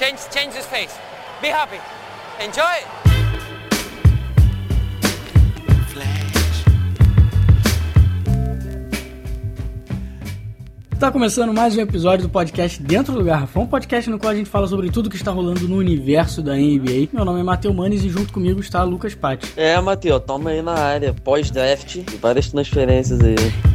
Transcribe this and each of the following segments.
Change, change his face. Be happy. Enjoy. Tá começando mais um episódio do podcast Dentro do Garrafão, um podcast no qual a gente fala sobre tudo que está rolando no universo da NBA. Meu nome é Matheus Manes e junto comigo está Lucas Patti. É, Matheus, toma aí na área, pós-draft, várias transferências aí.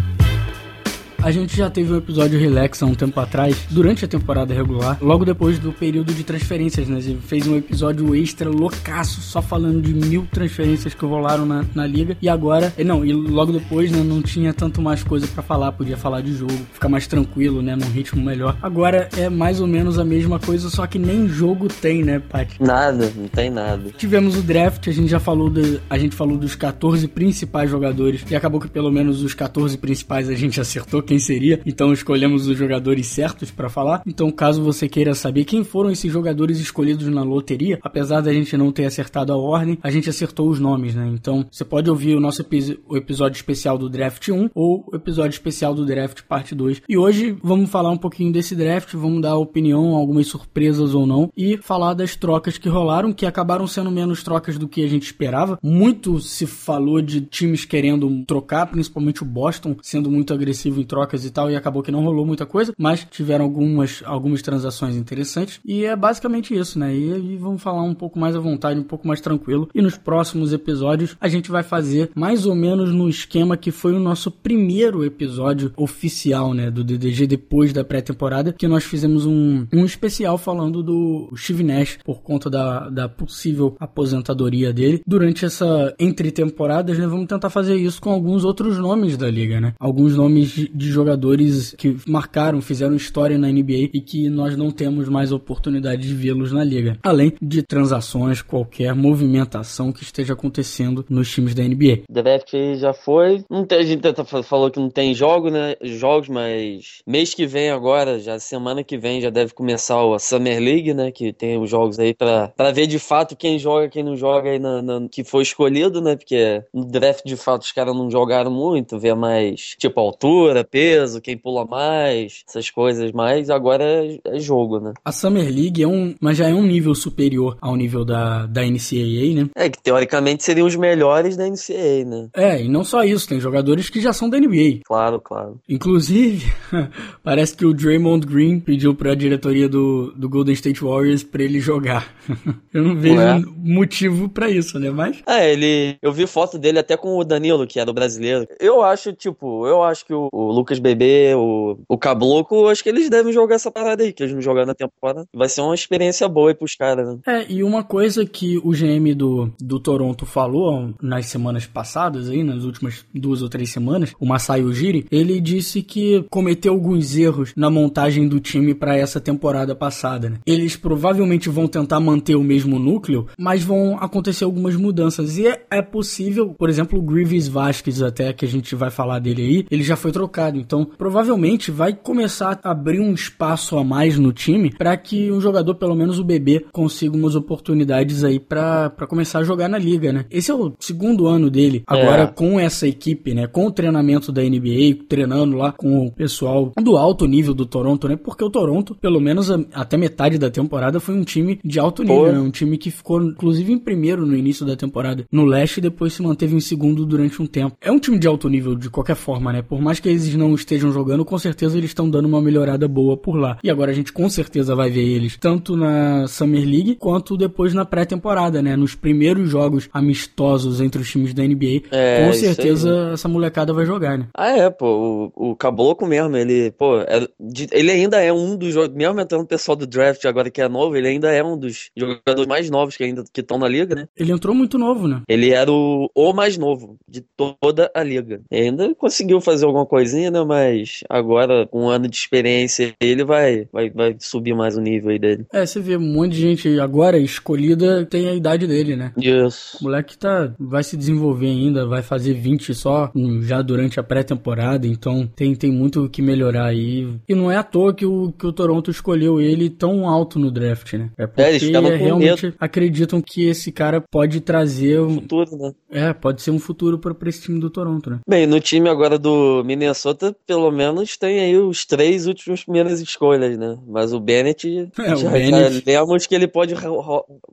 A gente já teve um episódio relax há um tempo atrás, durante a temporada regular, logo depois do período de transferências, né? Gente fez um episódio extra loucaço, só falando de mil transferências que rolaram na, na liga. E agora, não, e logo depois, né, não tinha tanto mais coisa para falar, podia falar de jogo, ficar mais tranquilo, né, num ritmo melhor. Agora é mais ou menos a mesma coisa, só que nem jogo tem, né, Paty? Nada, não tem nada. Tivemos o draft, a gente já falou de, a gente falou dos 14 principais jogadores e acabou que pelo menos os 14 principais a gente acertou quem seria, então escolhemos os jogadores certos para falar. Então, caso você queira saber quem foram esses jogadores escolhidos na loteria, apesar da gente não ter acertado a ordem, a gente acertou os nomes, né? Então, você pode ouvir o nosso epi o episódio especial do Draft 1 ou o episódio especial do Draft Parte 2. E hoje vamos falar um pouquinho desse draft, vamos dar opinião, algumas surpresas ou não, e falar das trocas que rolaram, que acabaram sendo menos trocas do que a gente esperava. Muito se falou de times querendo trocar, principalmente o Boston sendo muito agressivo em troca trocas e tal, e acabou que não rolou muita coisa, mas tiveram algumas, algumas transações interessantes. E é basicamente isso, né? E, e vamos falar um pouco mais à vontade, um pouco mais tranquilo. E nos próximos episódios a gente vai fazer mais ou menos no esquema que foi o nosso primeiro episódio oficial, né? Do DDG depois da pré-temporada, que nós fizemos um, um especial falando do Steve Nash por conta da, da possível aposentadoria dele. Durante essa entre temporadas, né? Vamos tentar fazer isso com alguns outros nomes da liga, né? Alguns nomes de, jogadores que marcaram, fizeram história na NBA e que nós não temos mais oportunidade de vê-los na liga. Além de transações, qualquer movimentação que esteja acontecendo nos times da NBA. Draft já foi. A gente falou que não tem jogo, né? Jogos, mas mês que vem agora, já semana que vem, já deve começar a Summer League, né? Que tem os jogos aí pra, pra ver de fato quem joga, quem não joga aí na, na que foi escolhido, né? Porque no draft de fato os caras não jogaram muito, ver mais tipo altura, peso peso, quem pula mais, essas coisas mais, agora é, é, jogo, né? A Summer League é um, mas já é um nível superior ao nível da, da NCAA, né? É, que teoricamente seriam os melhores da NCAA, né? É, e não só isso, tem jogadores que já são da NBA. Claro, claro. Inclusive, parece que o Draymond Green pediu pra diretoria do, do Golden State Warriors pra ele jogar. Eu não vejo Ué? motivo para isso, né? Mas. É, ele. Eu vi foto dele até com o Danilo, que era o brasileiro. Eu acho, tipo, eu acho que o, o Lucas Bebê, o, o Cabloco, acho que eles devem jogar essa parada aí, que eles não jogaram na temporada. Vai ser uma experiência boa aí pros caras, né? É, e uma coisa que o GM do, do Toronto falou nas semanas passadas, aí, nas últimas duas ou três semanas, o Masai Ujiri, ele disse que cometeu alguns erros na montagem do time para essa temporada passada, né? Eles provavelmente vão tentar manter o mesmo núcleo, mas vão acontecer algumas mudanças. E é, é possível, por exemplo, o Grievous Vasquez, até que a gente vai falar dele aí, ele já foi trocado. Então, provavelmente vai começar a abrir um espaço a mais no time para que um jogador, pelo menos o bebê, consiga umas oportunidades aí para começar a jogar na liga, né? Esse é o segundo ano dele agora é. com essa equipe, né? Com o treinamento da NBA, treinando lá com o pessoal do alto nível do Toronto, né? Porque o Toronto, pelo menos até metade da temporada, foi um time de alto nível, né? Um time que ficou, inclusive, em primeiro no início da temporada no leste e depois se manteve em segundo durante um tempo. É um time de alto nível de qualquer forma, né? Por mais que eles não estejam jogando, com certeza eles estão dando uma melhorada boa por lá. E agora a gente com certeza vai ver eles tanto na Summer League quanto depois na pré-temporada, né? Nos primeiros jogos amistosos entre os times da NBA. É, com certeza essa molecada vai jogar, né? Ah, é, pô. O, o Caboclo mesmo, ele, pô, é, ele ainda é um dos mesmo entrando o pessoal do draft agora que é novo, ele ainda é um dos jogadores mais novos que ainda que estão na liga, né? Ele entrou muito novo, né? Ele era o, o mais novo de toda a liga. E ainda conseguiu fazer alguma coisinha, né? Mas agora, com um ano de experiência, ele vai, vai, vai subir mais o nível aí dele. É, você vê um monte de gente agora escolhida tem a idade dele, né? Isso. O moleque tá, vai se desenvolver ainda, vai fazer 20 só hum, já durante a pré-temporada, então tem, tem muito que melhorar aí. E não é à toa que o, que o Toronto escolheu ele tão alto no draft, né? É, é porque é, realmente medo. acreditam que esse cara pode trazer um futuro, né? É, pode ser um futuro para esse time do Toronto, né? Bem, no time agora do Minnesota Minnesota, pelo menos, tem aí os três últimos primeiras escolhas, né? Mas o Bennett, É, o já, Bennett- já lemos que ele pode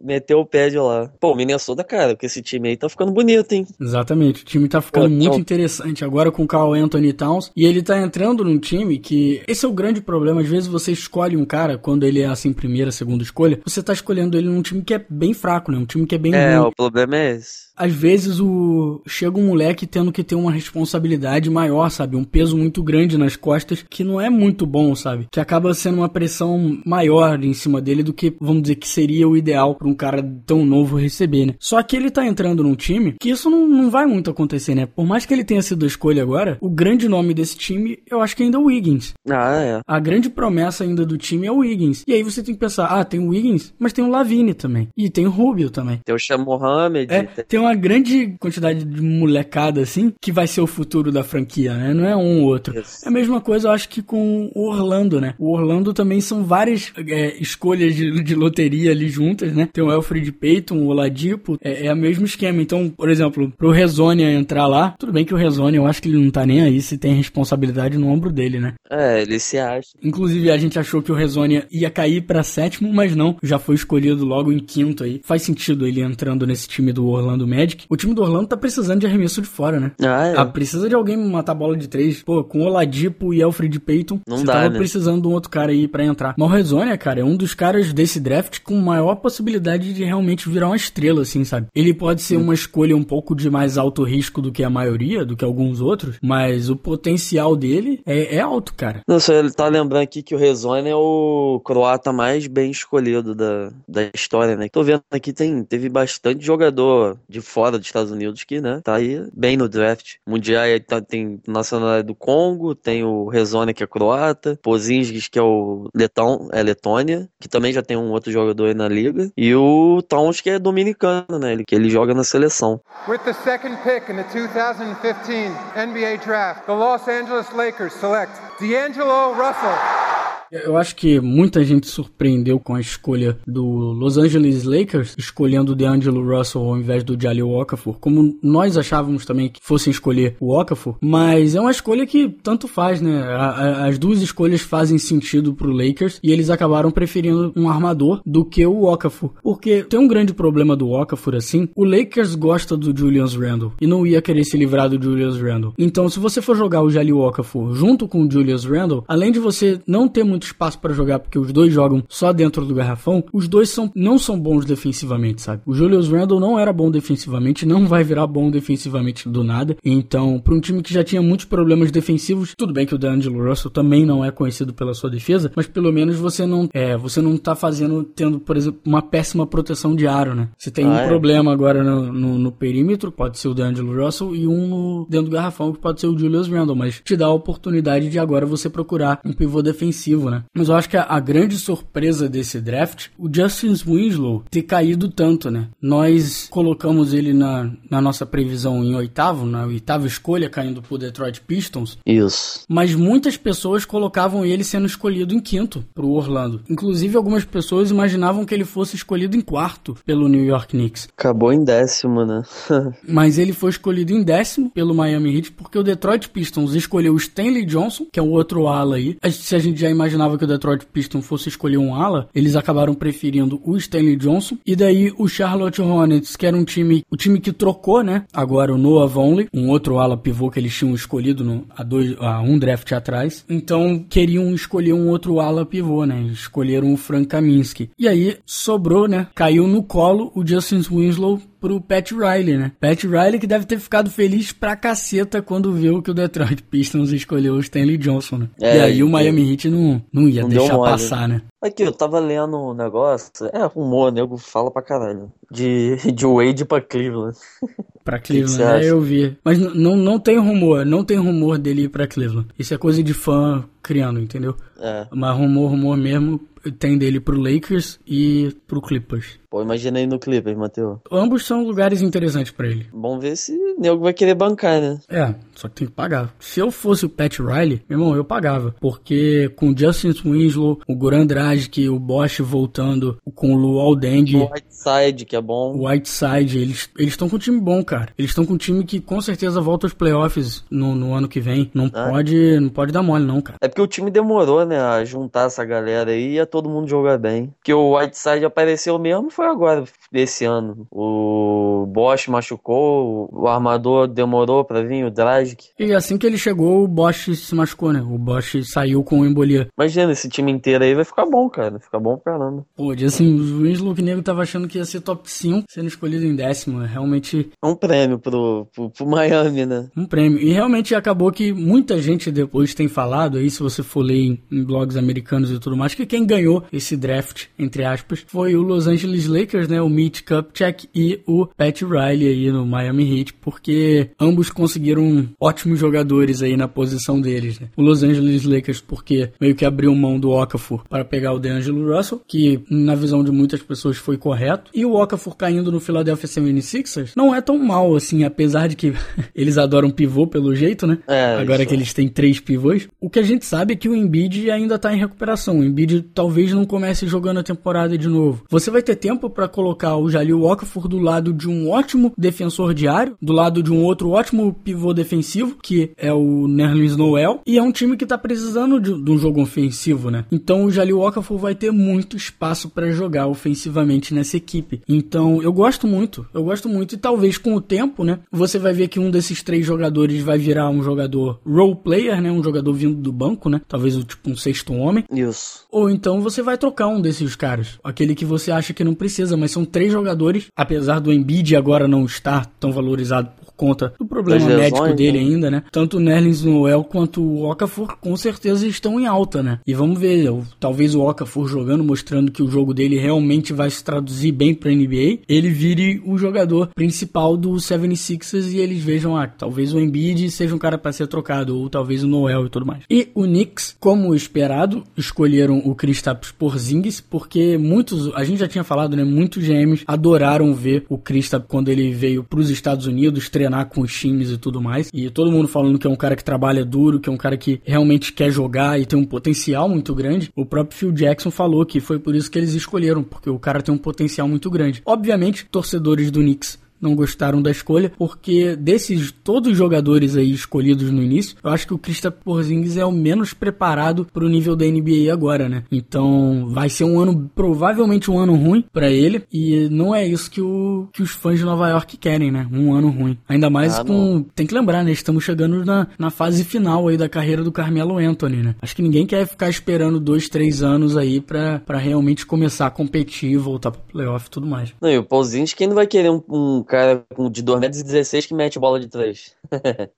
meter o pé de lá. Pô, o Minnesota, cara, porque esse time aí tá ficando bonito, hein? Exatamente, o time tá ficando Pô, muito então- interessante agora com o Carl Anthony Towns e ele tá entrando num time que esse é o grande problema, às vezes você escolhe um cara quando ele é assim primeira, segunda escolha, você tá escolhendo ele num time que é bem fraco, né? Um time que é bem É, ruim. o problema é esse. Às vezes o chega um moleque tendo que ter uma responsabilidade maior, sabe? Um peso muito grande nas costas que não é muito bom, sabe? Que acaba sendo uma pressão maior em cima dele do que, vamos dizer, que seria o ideal para um cara tão novo receber, né? Só que ele tá entrando num time que isso não, não vai muito acontecer, né? Por mais que ele tenha sido a escolha agora, o grande nome desse time eu acho que ainda é o Wiggins. Ah, é. A grande promessa ainda do time é o Wiggins. E aí você tem que pensar, ah, tem o Wiggins, mas tem o Lavine também. E tem o Rubio também. Tem o Sham Mohamed, É, tem- tem uma grande quantidade de molecada, assim, que vai ser o futuro da franquia, né? Não é um ou outro. É a mesma coisa, eu acho que com o Orlando, né? O Orlando também são várias é, escolhas de, de loteria ali juntas, né? Tem o Alfred Payton, o Oladipo, é, é o mesmo esquema. Então, por exemplo, pro Rezonia entrar lá, tudo bem que o Rezonia, eu acho que ele não tá nem aí se tem responsabilidade no ombro dele, né? é, ele se acha. Inclusive, a gente achou que o Rezonia ia cair pra sétimo, mas não. Já foi escolhido logo em quinto aí. Faz sentido ele entrando nesse time do Orlando Magic. O time do Orlando tá precisando de arremesso de fora, né? Ah, é. Ah, precisa de alguém matar bola de três. Pô, com Oladipo e Alfred Payton, Não você dá, tava né? precisando de um outro cara aí pra entrar. Mas o Rezonia, cara, é um dos caras desse draft com maior possibilidade de realmente virar uma estrela, assim, sabe? Ele pode ser uma escolha um pouco de mais alto risco do que a maioria, do que alguns outros, mas o potencial dele é, é alto, cara. Não, só ele tá lembrando aqui que o Rezone é o croata mais bem escolhido da, da história, né? Tô vendo aqui, tem, teve bastante jogador de fora dos Estados Unidos que, né, tá aí bem no draft. Mundial aí tá- tem nacionalidade do Congo, tem o Rezone que é croata, Pozinskis que é o Letão, é Letônia, que também já tem um outro jogador aí na liga, e o Towns que é dominicano, né, ele, que ele joga na seleção. With the second pick in the 2015 NBA Draft, the Los Angeles Lakers select D'Angelo Russell. Eu acho que muita gente surpreendeu com a escolha do Los Angeles Lakers, escolhendo o DeAngelo Russell ao invés do Jaleel Okafor, como nós achávamos também que fossem escolher o Okafor, mas é uma escolha que tanto faz, né? A- a- as duas escolhas fazem sentido pro Lakers e eles acabaram preferindo um armador do que o Okafor, porque tem um grande problema do Okafor assim, o Lakers gosta do Julius Randle e não ia querer se livrar do Julius Randle. Então, se você for jogar o Jaleel Okafor junto com o Julius Randle, além de você não ter muito espaço para jogar porque os dois jogam só dentro do garrafão, os dois são, não são bons defensivamente, sabe? O Julius Randle não era bom defensivamente, não vai virar bom defensivamente do nada. Então, para um time que já tinha muitos problemas defensivos, tudo bem que o D'Angelo Russell também não é conhecido pela sua defesa, mas pelo menos você não é, você não tá fazendo tendo, por exemplo, uma péssima proteção de aro, né? Você tem Ah, um é. problema agora no, no, no perímetro, pode ser o D'Angelo Russell e um no, dentro do garrafão que pode ser o Julius Randle, mas te dá a oportunidade de agora você procurar um pivô defensivo, né? Mas eu acho que a, a grande surpresa desse draft, o Justin Winslow ter caído tanto, né? Nós colocamos ele na, na nossa previsão em oitavo, na oitava escolha, caindo pro Detroit Pistons, Isso. mas muitas pessoas colocavam ele sendo escolhido em quinto pro Orlando. Inclusive, algumas pessoas imaginavam que ele fosse escolhido em quarto pelo New York Knicks. Acabou em décimo, né? Mas ele foi escolhido em décimo pelo Miami Heat porque o Detroit Pistons escolheu o Stanley Johnson, que é o outro ala aí. Se a gente já imaginava que o Detroit Pistons fosse escolher um ala, eles acabaram preferindo o Stanley Johnson. E daí o Charlotte Hornets, que era um time, o time que trocou, né? Agora o Noah Vonleh, um outro ala pivô que eles tinham escolhido no, há, dois, há um draft atrás. Então queriam escolher um outro ala pivô, né? Escolheram o Frank Kaminsky. E aí sobrou, né? Caiu no colo o Justin Winslow pro Pat Riley, né? Pat Riley que deve ter ficado feliz pra caceta quando viu que o Detroit Pistons escolheu o Stanley Johnson, né? É, e aí o Miami Heat não, não ia Não deixar passar, né? Aqui, eu tava lendo um negócio. É, rumor, nego fala pra caralho. De, de Wade pra Cleveland. Pra que Cleveland, acha? é, eu vi. Mas não, não tem rumor, não tem rumor dele ir pra Cleveland. Isso é coisa de fã criando, entendeu? É. Mas rumor, rumor mesmo tem dele pro Lakers e pro Clippers. Pô, imagina aí no Clippers, Matheus. Ambos são lugares interessantes pra ele. Vamos ver se o nego vai querer bancar, né? É, só que tem que pagar. Se eu fosse o Pat Riley, meu irmão, eu pagava. Porque com o Justin Winslow, o Goran Dragic, o Bosch voltando, com o Luol Deng... O Whiteside, que é bom. O Whiteside, eles estão com um time bom, cara. Eles estão com um time que com certeza volta aos playoffs no, no ano que vem. Não, ah. pode, não pode dar mole, não, cara. É porque o time demorou, né, a juntar essa galera aí e a todo mundo jogar bem. Porque o Whiteside apareceu mesmo foi agora, desse ano. O Bosch machucou, o armador demorou pra vir, o Dragic. E assim que ele chegou, o Bosch se machucou, né? O Bosch saiu com embolia. Imagina, esse time inteiro aí vai ficar bom, cara. Fica bom pra caramba. Pô, assim, o Winslow que nego tava achando que ia ser top 5, sendo escolhido em décimo. É realmente. É um prêmio pro, pro, pro Miami, né? Um prêmio. E realmente acabou que muita gente depois tem falado aí, se você for ler em, em blogs americanos e tudo mais, que quem ganhou esse draft, entre aspas, foi o Los Angeles Lakers, né? O Mitch Kupchak e o Pat Riley aí no Miami Heat, porque ambos conseguiram ótimos jogadores aí na posição deles, né? O Los Angeles Lakers porque meio que abriu mão do Okafor para pegar o DeAngelo Russell, que na visão de muitas pessoas foi correto, e o Okafor caindo no Philadelphia 76ers não é tão mal assim, apesar de que eles adoram pivô pelo jeito, né? É, Agora que eles têm três pivôs. O que a gente sabe que o Embiid ainda tá em recuperação. O Embiid talvez não comece jogando a temporada de novo. Você vai ter tempo para colocar o Jalil Okafor do lado de um ótimo defensor diário, do lado de um outro ótimo pivô defensivo, que é o Nerlens Noel, e é um time que tá precisando de, de um jogo ofensivo, né? Então o Jalil Okafor vai ter muito espaço para jogar ofensivamente nessa equipe. Então eu gosto muito, eu gosto muito e talvez com o tempo, né, você vai ver que um desses três jogadores vai virar um jogador role player, né, um jogador vindo do banco, né? Talvez tipo um sexto homem. Isso. Ou então você vai trocar um desses caras, aquele que você acha que não precisa, mas são três jogadores, apesar do Embiid agora não estar tão valorizado por conta do problema médico dele né? ainda, né? Tanto o Nerlens Noel quanto o Okafor com certeza estão em alta, né? E vamos ver, talvez o Okafor jogando, mostrando que o jogo dele realmente vai se traduzir bem para NBA, ele vire o jogador principal do 76ers e eles vejam, ah, talvez o Embiid seja um cara para ser trocado, ou talvez o Noel e tudo mais. E o Knicks, como esperado, escolheram o Kristaps Porzingis, porque muitos, a gente já tinha falado, né, muitos GMs adoraram ver o Kristaps quando ele veio para os Estados Unidos treinar com os times e tudo mais. E todo mundo falando que é um cara que trabalha duro, que é um cara que realmente quer jogar e tem um potencial muito grande. O próprio Phil Jackson falou que foi por isso que eles escolheram, porque o cara tem um potencial muito grande. Obviamente, torcedores do Knicks não gostaram da escolha, porque desses todos os jogadores aí escolhidos no início, eu acho que o Kristaps Porzingis é o menos preparado para o nível da NBA agora, né? Então, vai ser um ano provavelmente um ano ruim para ele e não é isso que, o, que os fãs de Nova York querem, né? Um ano ruim. Ainda mais ah, com não. tem que lembrar, né? Estamos chegando na, na fase final aí da carreira do Carmelo Anthony, né? Acho que ninguém quer ficar esperando dois, três anos aí para realmente começar a competir, voltar para playoff e tudo mais. Não, e o Porzingis quem não vai querer um, um cara de 2 metros 16 que mete bola de 3.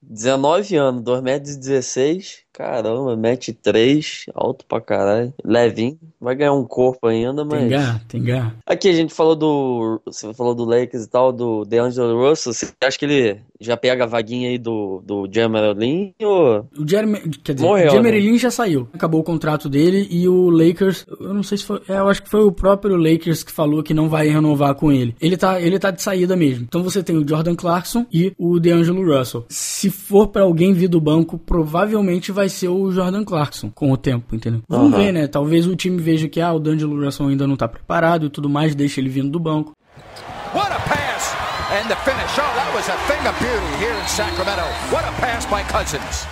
19 anos, 2 metros 16. Caramba, mete 3, alto pra caralho. Levinho, vai ganhar um corpo ainda, mas. Tem garra, tem garra. Aqui a gente falou do. Você falou do Lakers e tal, do DeAngelo Russell. Você acha que ele já pega a vaguinha aí do, do Jeremy Lin ou. O Jeremy. Quer dizer, Morreu, o Jeremy né? Lin já saiu. Acabou o contrato dele e o Lakers. Eu não sei se foi. É, eu acho que foi o próprio Lakers que falou que não vai renovar com ele. Ele tá, ele tá de saída mesmo. Então você tem o Jordan Clarkson e o DeAngelo Russell. Se for para alguém vir do banco, provavelmente vai vai ser o Jordan Clarkson com o tempo, entendeu? Vamos uhum. ver, né? Talvez o time veja que ah, o D'Angelo Russell ainda não tá preparado e tudo mais, deixa ele vindo do banco. What a pass! And the finish. Oh, that was a thing of beauty here in Sacramento. What a pass by Cousins.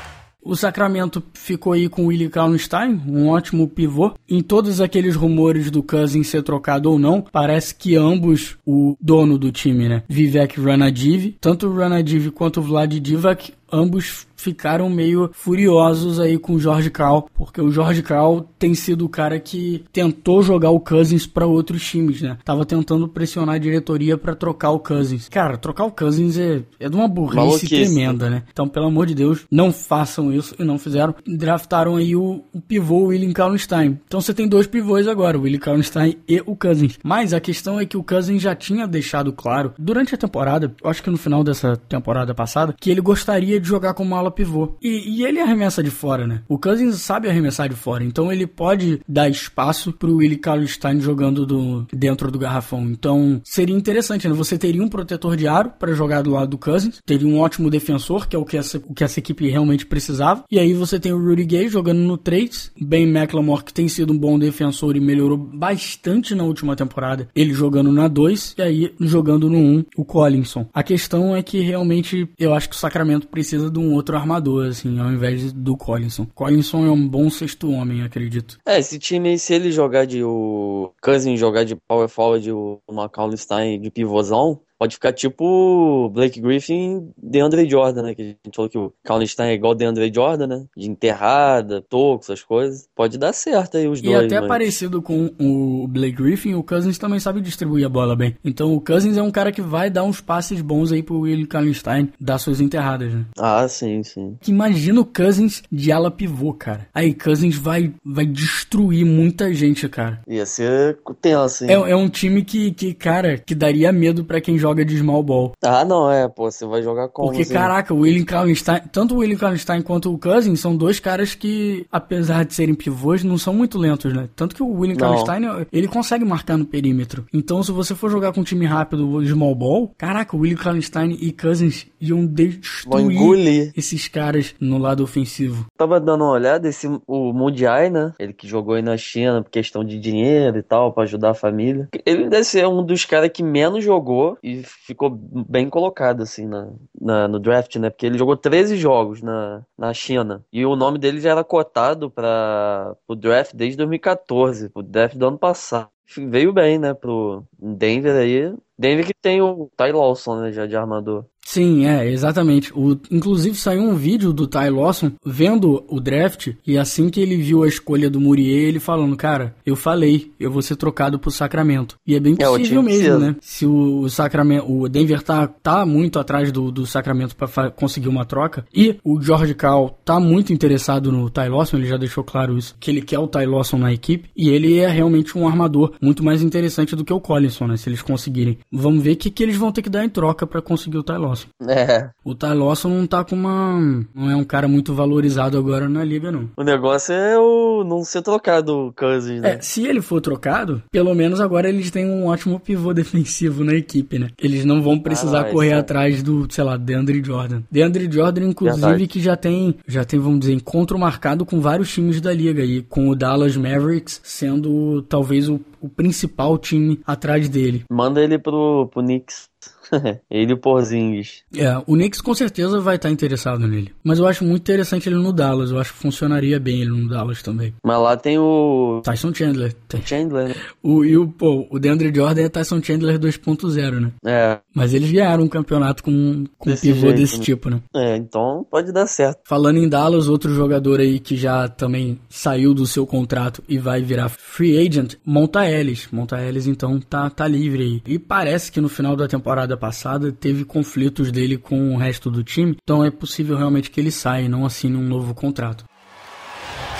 O Sacramento ficou aí com o Willie Kallenstein, um ótimo pivô. Em todos aqueles rumores do Cousins ser trocado ou não, parece que ambos, o dono do time, né, Vivek Ranadiv, tanto o Ranadiv quanto o Vlad Divac, ambos ficaram meio furiosos aí com o George Karl, porque o George Karl tem sido o cara que tentou jogar o Cousins para outros times, né? Tava tentando pressionar a diretoria para trocar o Cousins. Cara, trocar o Cousins é, é de uma burrice Maluquice. tremenda, né? Então, pelo amor de Deus, não façam isso e não fizeram. Draftaram aí o, o pivô William Kallenstein. Então você tem dois pivôs agora, o William Kallenstein e o Cousins. Mas a questão é que o Cousins já tinha deixado claro durante a temporada, eu acho que no final dessa temporada passada, que ele gostaria de jogar como ala pivô. E, e, ele arremessa de fora, né? O Cousins sabe arremessar de fora, então ele pode dar espaço pro Willie Cauley-Stein jogando do, dentro do garrafão. Então seria interessante, né? Você teria um protetor de aro para jogar do lado do Cousins, teria um ótimo defensor, que é o que essa, o que essa equipe realmente precisava. E aí você tem o Rudy Gay jogando no 3, Ben McLemore, que tem sido um bom defensor e melhorou bastante na última temporada, ele jogando na 2, e aí jogando no 1, o Collinson. A questão é que realmente eu acho que o Sacramento precisa de um outro armador, assim, ao invés do Collinson. Collinson é um bom sexto homem, acredito. É, esse time se ele jogar de o Cousins jogar de power forward, o McCollum Stein de pivôzão, pode ficar tipo Blake Griffin de Andre Jordan, né? Que a gente falou que o Kallenstein é igual de Andre Jordan, né? De enterrada, toco, essas coisas. Pode dar certo aí os e dois. E até mas... parecido com o Blake Griffin, o Cousins também sabe distribuir a bola bem. Então o Cousins é um cara que vai dar uns passes bons aí pro Will Kallenstein dar suas enterradas, né? Ah, sim, sim. Imagina o Cousins de ala pivô, cara. Aí Cousins vai, vai destruir muita gente, cara. Ia ser tenso, hein? É, é um time que, que, cara, que daria medo para quem joga joga de small ball. Ah, não, é, pô, você vai jogar como? Porque, assim? caraca, o William Kallenstein, tanto o William Kallenstein quanto o Cousins são dois caras que, apesar de serem pivôs, não são muito lentos, né? Tanto que o William Kallenstein, ele consegue marcar no perímetro. Então, se você for jogar com um time rápido, small ball, caraca, o William Kallenstein e Cousins iam destruir esses caras no lado ofensivo. Tava dando uma olhada, esse, o Mundiai, né? Ele que jogou aí na China por questão de dinheiro e tal, para ajudar a família. Ele deve ser um dos caras que menos jogou e ficou bem colocado, assim, na, na, no draft, né? Porque ele jogou 13 jogos na, na China. E o nome dele já era cotado para o draft desde 2014, o draft do ano passado. Veio bem, né, pro Denver aí. Denver que tem o Ty Lawson, né, já de armador. Sim, é, exatamente. O, inclusive saiu um vídeo do Ty Lawson vendo o draft e assim que ele viu a escolha do Murier, ele falando, cara, eu falei, eu vou ser trocado pro Sacramento. E é bem possível é, mesmo, né? Se o, o, Sacramento, o Denver tá, tá muito atrás do, do Sacramento para conseguir uma troca e o George Cal tá muito interessado no Ty Lawson, ele já deixou claro isso, que ele quer o Ty Lawson na equipe e ele é realmente um armador muito mais interessante do que o Collinson, né? Se eles conseguirem. Vamos ver o que, que eles vão ter que dar em troca para conseguir o Ty Lawson. Lawson. É. O Ty Lawson não tá com uma. Não é um cara muito valorizado agora na liga, não. O negócio é o não ser trocado o Cousins, né? É, se ele for trocado, pelo menos agora eles têm um ótimo pivô defensivo na equipe, né? Eles não vão precisar ah, correr é. atrás do, sei lá, DeAndre Jordan. DeAndre Jordan, inclusive, Verdade. que já tem, já tem, vamos dizer, encontro marcado com vários times da liga e com o Dallas Mavericks sendo talvez o, o principal time atrás dele. Manda ele pro, pro Knicks. ele e o Porzingis. É, o Knicks com certeza vai estar interessado nele. Mas eu acho muito interessante ele no Dallas. Eu acho que funcionaria bem ele no Dallas também. Mas lá tem o. Tyson Chandler. Chandler, né? O, e o, pô, o DeAndre Jordan é Tyson Chandler 2.0, né? É. Mas eles ganharam um campeonato com, com desse um pivô jeito, desse né? tipo, né? É, então pode dar certo. Falando em Dallas, outro jogador aí que já também saiu do seu contrato e vai virar free agent, Monta Ellis. Monta Ellis, então, tá, tá livre aí. E parece que no final da temporada passada teve conflitos dele com o resto do time, então é possível realmente que ele saia e não assine um novo contrato.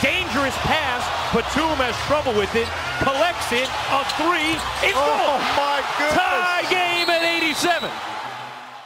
Dangerous pass, Batum has trouble with it, collects it, a three, it's oh,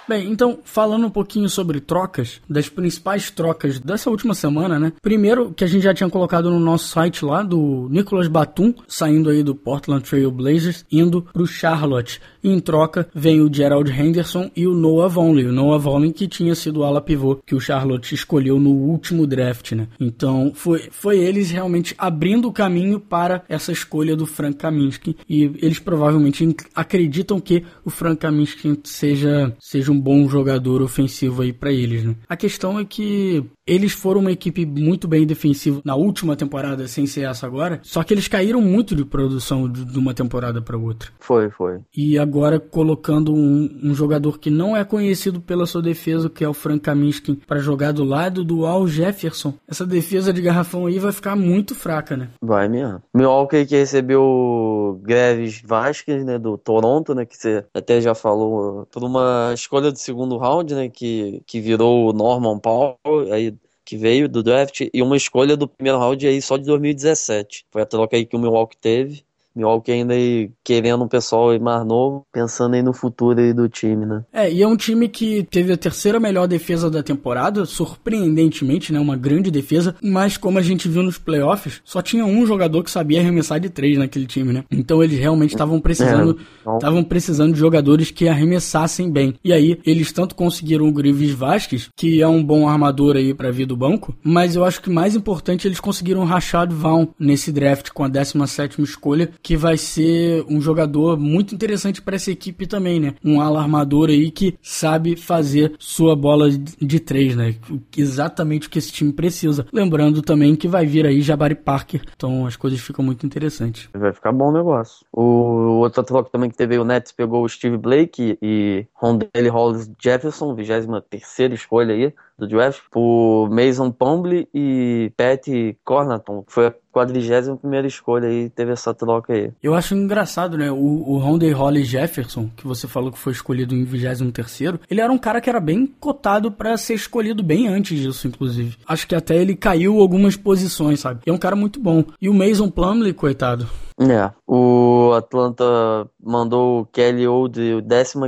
Bem, então, falando um pouquinho sobre trocas, das principais trocas dessa última semana, né? Primeiro, que a gente já tinha colocado no nosso site lá, do Nicolas Batum, saindo aí do Portland Trail Blazers, indo pro Charlotte. Em troca, vem o Gerald Henderson e o Noah Vonley. O Noah Vonley que tinha sido o ala pivô que o Charlotte escolheu no último draft, né? Então, foi, foi eles realmente abrindo o caminho para essa escolha do Frank Kaminsky. E eles provavelmente acreditam que o Frank Kaminsky seja, seja um um bom jogador ofensivo aí para eles, né? A questão é que eles foram uma equipe muito bem defensiva na última temporada, sem ser essa agora. Só que eles caíram muito de produção de uma temporada para outra. Foi, foi. E agora colocando um, um, jogador que não é conhecido pela sua defesa, que é o Frank Kaminsky, para jogar do lado do Al Jefferson. Essa defesa de garrafão aí vai ficar muito fraca, né? Vai mesmo. Milwaukee que recebeu Greves Vasquez, né, do Toronto, né, que você até já falou, por uma escolha do segundo round, né, que, que virou o Norman Powell, aí que veio do draft e uma escolha do primeiro round aí só de 2017. Foi a troca aí que o Milwaukee teve. Milwaukee ainda aí querendo um pessoal aí mais novo, pensando aí no futuro aí do time, né? É, e é um time que teve a terceira melhor defesa da temporada, surpreendentemente, né? Uma grande defesa, mas como a gente viu nos playoffs, só tinha um jogador que sabia arremessar de três naquele time, né? Então eles realmente estavam precisando, estavam é, precisando de jogadores que arremessassem bem. E aí eles tanto conseguiram o Grives Vasquez, que é um bom armador aí para vir do banco, mas eu acho que mais importante eles conseguiram o Rashad Vaughn nesse draft com a 17 escolha, que vai ser um jogador muito interessante para essa equipe também, né? Um ala armador aí que sabe fazer sua bola de três, né? Exatamente o que esse time precisa. Lembrando também que vai vir aí Jabari Parker, então as coisas ficam muito interessantes. Vai ficar bom o negócio. O outro troca também que teve o Nets pegou o Steve Blake e Rondale Hollis Jefferson, 23 escolha aí do draft, por Mason Pombley e Pat Cornaton, que foi a 41 primeira escolha aí, teve essa troca aí. Eu acho engraçado, né? O, o Rondé Holly Jefferson, que você falou que foi escolhido em 23 ele era um cara que era bem cotado para ser escolhido bem antes disso, inclusive. Acho que até ele caiu algumas posições, sabe? é um cara muito bom. E o Mason Plumlee, coitado, é, o Atlanta mandou o Kelly Old,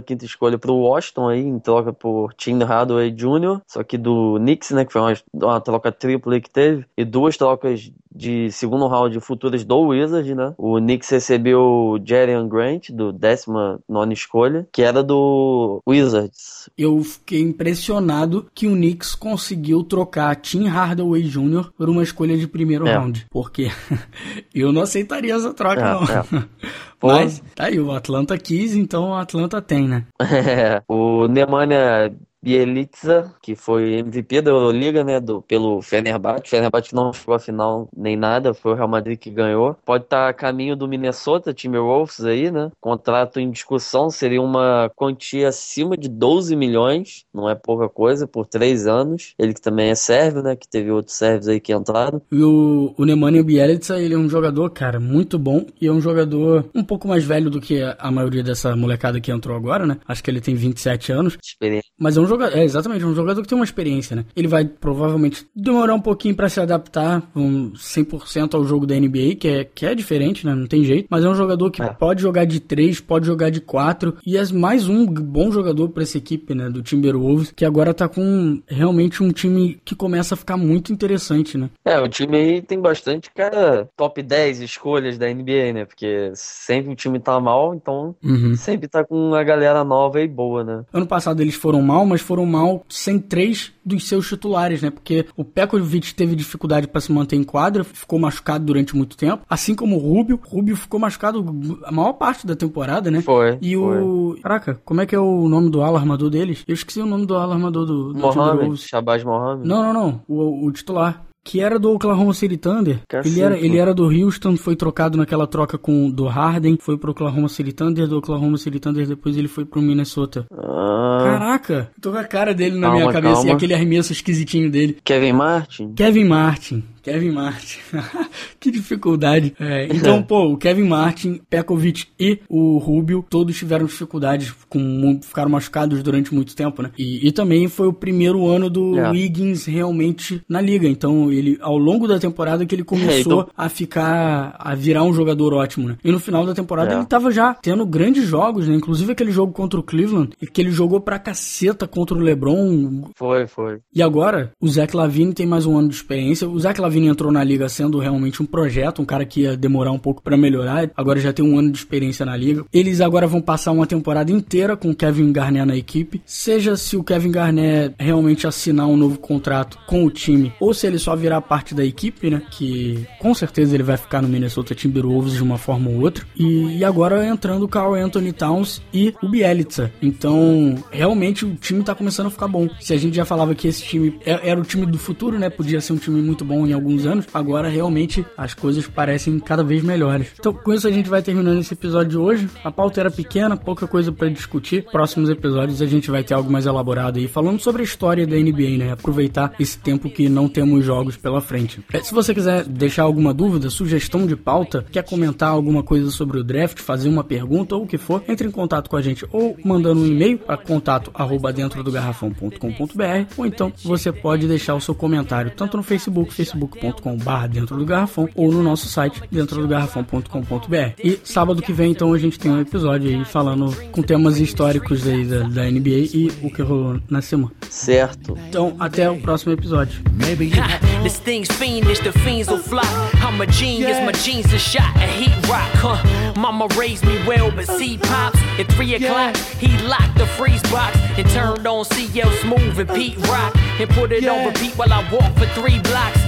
15 escolha pro Washington aí, em troca por Tim Hardaway Jr., só que do Knicks, né, que foi uma, uma troca tripla que teve, e duas trocas de segundo round futuras do Wizards, né? O Knicks recebeu o Jerian Grant, do 19 escolha, que era do Wizards. Eu fiquei impressionado que o Knicks conseguiu trocar Tim Hardaway Jr. por uma escolha de primeiro é. round, porque eu não aceitaria essa troca, é, não. É. Mas tá aí, o Atlanta quis, então o Atlanta tem, né? É, o Nemanja Bielitsa, que foi MVP da Euroliga, né, do, pelo Fenerbahçe. Fenerbahçe não chegou à final nem nada, foi o Real Madrid que ganhou. Pode estar tá a caminho do Minnesota, Timberwolves aí, né? Contrato em discussão seria uma quantia acima de 12 milhões, não é pouca coisa, por três anos. Ele que também é sérvio, né, que teve outros sérvios aí que entraram. E o, o Nemanja Bielitsa, ele é um jogador, cara, muito bom e é um jogador um pouco mais velho do que a maioria dessa molecada que entrou agora, né? Acho que ele tem 27 anos. Experiência. Mas é um jogador, é exatamente, um jogador que tem uma experiência, né? Ele vai provavelmente demorar um pouquinho para se adaptar um 100% ao jogo da NBA, que é, que é diferente, né? Não tem jeito, mas é um jogador que é. pode jogar de 3, pode jogar de 4 e é mais um bom jogador para essa equipe, né, do Timberwolves, que agora tá com realmente um time que começa a ficar muito interessante, né? É, o time aí tem bastante cara top 10 escolhas da NBA, né? Porque sempre o time tá mal, então uhum. sempre tá com uma galera nova e boa, né? Ano passado eles foram mal, mas foram mal sem três dos seus titulares, né? Porque o Pekovic teve dificuldade para se manter em quadra, ficou machucado durante muito tempo, assim como o Rubio. O Rubio ficou machucado a maior parte da temporada, né? Foi. E foi. o. Caraca, como é que é o nome do ala armador deles? Eu esqueci o nome do ala armador do, do Mohamed, Shabazz Mohamed. Não, não, não. O, o titular que era do Oklahoma City Thunder. ele era, ele era do Houston, foi trocado naquela troca com do Harden, foi pro Oklahoma City Thunder, do Oklahoma City Thunder depois ele foi pro Minnesota. Ah. Caraca, tô com a cara dele na calma, minha cabeça calma. e aquele arremesso esquisitinho dele. Kevin Martin? Kevin Martin. Kevin Martin. que dificuldade. É, então, pô, o Kevin Martin, Pekovic e o Rubio, todos tiveram dificuldades, com, ficaram machucados durante muito tempo, né? E, e também foi o primeiro ano do yeah. É. Wiggins realmente na liga. Então, ele, ao longo da temporada que ele começou é, então... a ficar, a virar um jogador ótimo, né? E no final da temporada yeah. É. ele tava já tendo grandes jogos, né? Inclusive aquele jogo contra o Cleveland, que ele jogou pra caceta contra o LeBron. Foi, foi. E agora, o Zach Lavine tem mais um ano de experiência. O Zach Lavine entrou na liga sendo realmente um projeto, um cara que ia demorar um pouco para melhorar. Agora já tem um ano de experiência na liga. Eles agora vão passar uma temporada inteira com o Kevin Garnett na equipe. Seja se o Kevin Garnett realmente assinar um novo contrato com o time, ou se ele só virar parte da equipe, né? Que com certeza ele vai ficar no Minnesota Timberwolves de uma forma ou outra. E, e agora entrando o Carl Anthony Towns e o Bielitsa. Então, realmente o time tá começando a ficar bom. Se a gente já falava que esse time é, era o time do futuro, né? Podia ser um time muito bom em alguns anos, agora realmente as coisas parecem cada vez melhores. Então, com isso a gente vai terminando esse episódio de hoje. A pauta era pequena, pouca coisa para discutir. Próximos episódios a gente vai ter algo mais elaborado aí, falando sobre a história da NBA, né? Aproveitar esse tempo que não temos jogos pela frente. É, se você quiser deixar alguma dúvida, sugestão de pauta, quer comentar alguma coisa sobre o draft, fazer uma pergunta ou o que for, entre em contato com a gente ou mandando um e-mail para contato arroba dentro do garrafão.com.br ou então você pode deixar o seu comentário tanto no Facebook, facebook.com.br dentro do garrafão ou no nosso site dentro do garrafão.com.br. E sábado que vem então a gente tem um episódio aí falando com temas históricos aí da, da NBA e o que rolou na semana. Certo. Então até o próximo episódio. Maybe you This thing's fiendish, the fiends will fly. I'm a genius, my jeans are shot at heat rock, huh? Mama raised me well, but see pops at three o'clock. He locked the freeze box and turned on CL Smooth and Pete Rock and put it on repeat while I walk for three blocks.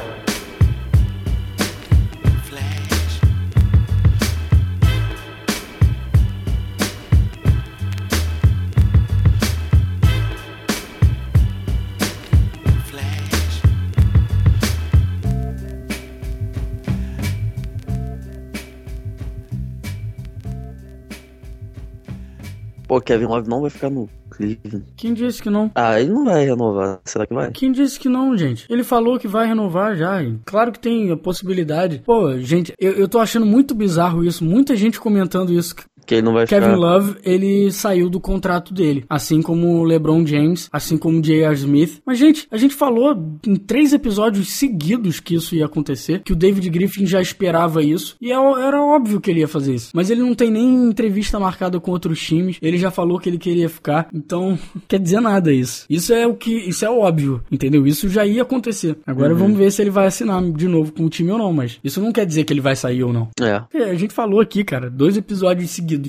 Pô, Kevin Love não vai ficar no Cleveland. Quem disse que não? Ah, ele não vai renovar. Será que vai? Quem disse que não, gente? Ele falou que vai renovar já. hein? Claro que tem a possibilidade. Pô, gente, eu, eu tô achando muito bizarro isso. Muita gente comentando isso. Que ele não vai Kevin ficar. Love, ele saiu do contrato dele. Assim como o LeBron James, assim como o J.R. Smith. Mas, gente, a gente falou em três episódios seguidos que isso ia acontecer. Que o David Griffin já esperava isso. E é era óbvio que ele ia fazer isso. Mas ele não tem nem entrevista marcada com outros times. Ele já falou que ele queria ficar. Então, não quer dizer nada isso. Isso é o que. Isso é óbvio, entendeu? Isso já ia acontecer. Agora vamos ver se ele vai assinar de novo com o time ou não. Mas isso não quer dizer que ele vai sair ou não. É. É, a gente falou aqui, cara, dois episódios seguidos